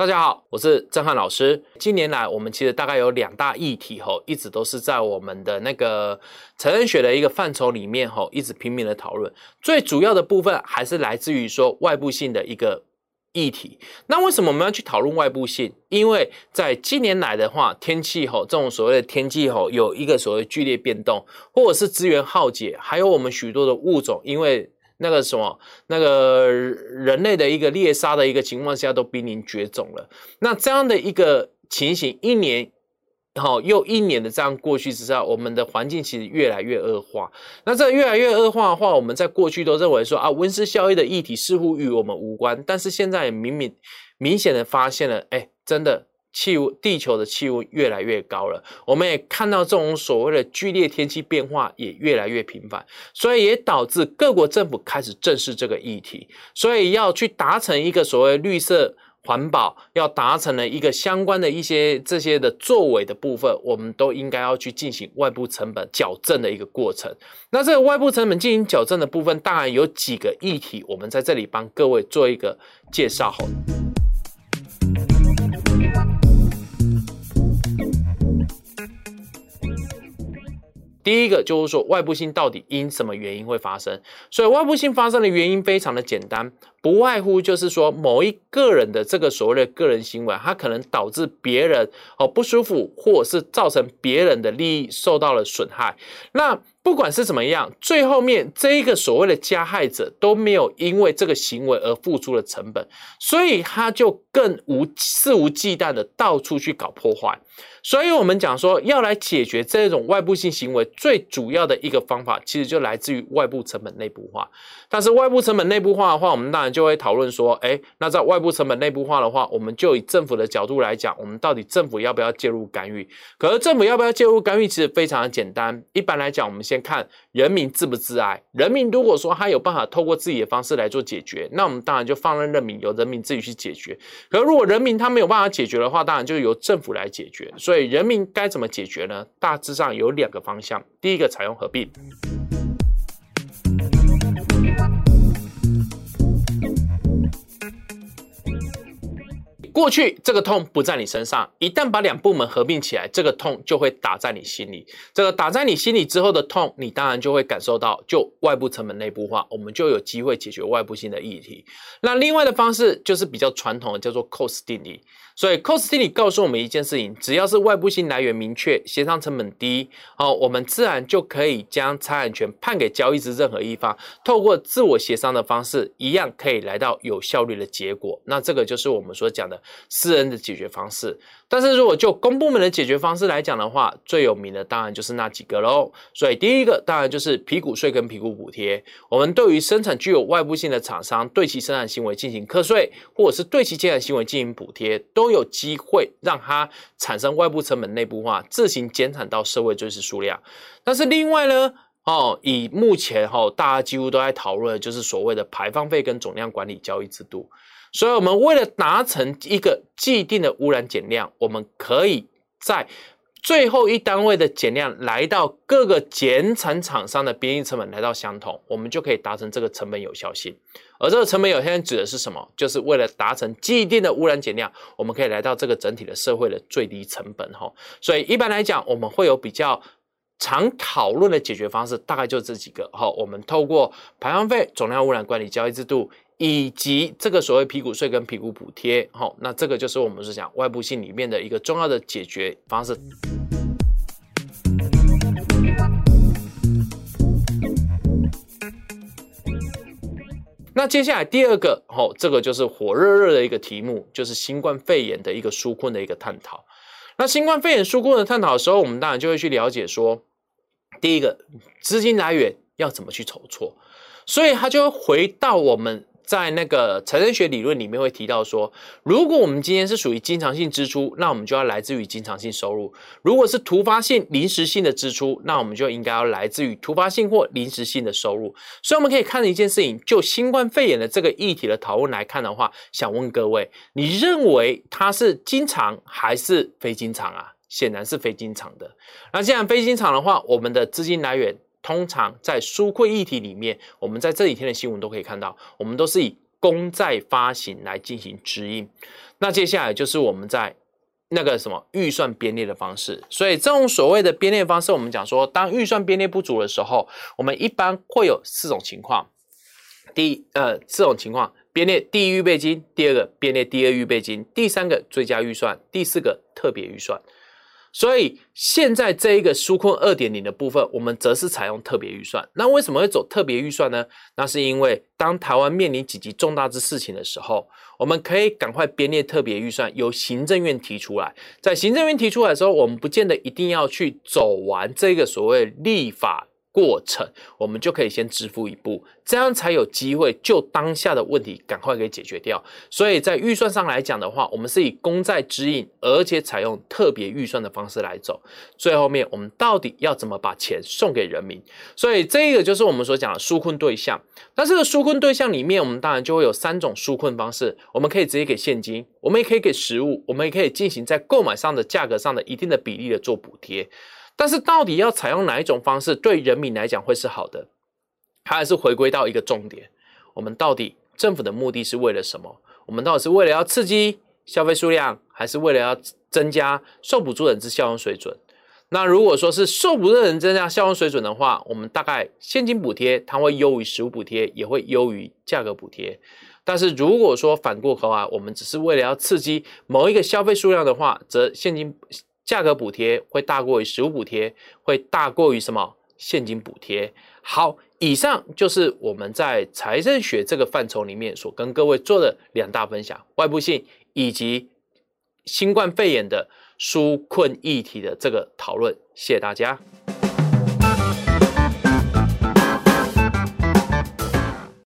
大家好，我是郑汉老师。近年来，我们其实大概有两大议题吼，一直都是在我们的那个成人学的一个范畴里面吼，一直拼命的讨论。最主要的部分还是来自于说外部性的一个议题。那为什么我们要去讨论外部性？因为在近年来的话，天气吼这种所谓的天气吼有一个所谓剧烈变动，或者是资源耗竭，还有我们许多的物种因为。那个什么，那个人类的一个猎杀的一个情况下，都濒临绝种了。那这样的一个情形，一年好又一年的这样过去之下，我们的环境其实越来越恶化。那这越来越恶化的话，我们在过去都认为说啊，温室效应的议题似乎与我们无关，但是现在明明明显的发现了，哎，真的。气温，地球的气温越来越高了，我们也看到这种所谓的剧烈天气变化也越来越频繁，所以也导致各国政府开始正视这个议题，所以要去达成一个所谓绿色环保，要达成了一个相关的一些这些的作为的部分，我们都应该要去进行外部成本矫正的一个过程。那这个外部成本进行矫正的部分，当然有几个议题，我们在这里帮各位做一个介绍。好。第一个就是说，外部性到底因什么原因会发生？所以外部性发生的原因非常的简单，不外乎就是说某一个人的这个所谓的个人行为，他可能导致别人哦不舒服，或者是造成别人的利益受到了损害。那不管是怎么样，最后面这一个所谓的加害者都没有因为这个行为而付出了成本，所以他就更无肆无忌惮的到处去搞破坏。所以，我们讲说要来解决这种外部性行为，最主要的一个方法，其实就来自于外部成本内部化。但是，外部成本内部化的话，我们当然就会讨论说，哎，那在外部成本内部化的话，我们就以政府的角度来讲，我们到底政府要不要介入干预？可是，政府要不要介入干预，其实非常的简单。一般来讲，我们先看人民自不自爱。人民如果说他有办法透过自己的方式来做解决，那我们当然就放任人民，由人民自己去解决。可是，如果人民他没有办法解决的话，当然就由政府来解决。所以，人民该怎么解决呢？大致上有两个方向。第一个，采用合并。过去这个痛不在你身上，一旦把两部门合并起来，这个痛就会打在你心里。这个打在你心里之后的痛，你当然就会感受到，就外部成本内部化，我们就有机会解决外部性的议题。那另外的方式就是比较传统的，叫做 cost 定理。所以，cost 定理告诉我们一件事情：只要是外部性来源明确、协商成本低，好，我们自然就可以将财产权判给交易之任何一方，透过自我协商的方式，一样可以来到有效率的结果。那这个就是我们所讲的私人的解决方式。但是如果就公部门的解决方式来讲的话，最有名的当然就是那几个喽。所以第一个当然就是皮股税跟皮股补贴。我们对于生产具有外部性的厂商，对其生产行为进行课税，或者是对其生产行为进行补贴，都有机会让它产生外部成本内部化，自行减产到社会最适数量。但是另外呢，哦，以目前哈大家几乎都在讨论的就是所谓的排放费跟总量管理交易制度。所以，我们为了达成一个既定的污染减量，我们可以在最后一单位的减量来到各个减产厂商的边际成本来到相同，我们就可以达成这个成本有效性。而这个成本有效性指的是什么？就是为了达成既定的污染减量，我们可以来到这个整体的社会的最低成本。哈，所以一般来讲，我们会有比较常讨论的解决方式，大概就这几个。哈，我们透过排放费、总量污染管理交易制度。以及这个所谓皮股税跟皮股补贴，好，那这个就是我们是讲外部性里面的一个重要的解决方式。那接下来第二个，哦，这个就是火热热的一个题目，就是新冠肺炎的一个纾困的一个探讨。那新冠肺炎纾困的探讨的时候，我们当然就会去了解说，第一个资金来源要怎么去筹措，所以它就会回到我们。在那个财政学理论里面会提到说，如果我们今天是属于经常性支出，那我们就要来自于经常性收入；如果是突发性、临时性的支出，那我们就应该要来自于突发性或临时性的收入。所以我们可以看一件事情，就新冠肺炎的这个议题的讨论来看的话，想问各位，你认为它是经常还是非经常啊？显然是非经常的。那既然非经常的话，我们的资金来源。通常在纾困议题里面，我们在这几天的新闻都可以看到，我们都是以公债发行来进行指引。那接下来就是我们在那个什么预算编列的方式。所以这种所谓的编列方式，我们讲说，当预算编列不足的时候，我们一般会有四种情况。第一，呃，四种情况：编列第一预备金，第二个编列第二预备金，第三个追加预算，第四个特别预算。所以现在这一个纾困二点零的部分，我们则是采用特别预算。那为什么会走特别预算呢？那是因为当台湾面临几级重大之事情的时候，我们可以赶快编列特别预算，由行政院提出来。在行政院提出来的时候，我们不见得一定要去走完这个所谓立法。过程，我们就可以先支付一步，这样才有机会就当下的问题赶快给解决掉。所以在预算上来讲的话，我们是以公债指引，而且采用特别预算的方式来走。最后面，我们到底要怎么把钱送给人民？所以这个就是我们所讲的纾困对象。那这个纾困对象里面，我们当然就会有三种纾困方式：我们可以直接给现金，我们也可以给实物，我们也可以进行在购买上的价格上的一定的比例的做补贴。但是到底要采用哪一种方式对人民来讲会是好的？它还是回归到一个重点：我们到底政府的目的是为了什么？我们到底是为了要刺激消费数量，还是为了要增加受补助人之效用水准？那如果说是受补助人增加效用水准的话，我们大概现金补贴它会优于实物补贴，也会优于价格补贴。但是如果说反过头来，我们只是为了要刺激某一个消费数量的话，则现金。价格补贴会大过于实物补贴，会大过于什么现金补贴？好，以上就是我们在财政学这个范畴里面所跟各位做的两大分享：外部性以及新冠肺炎的纾困议题的这个讨论。谢谢大家。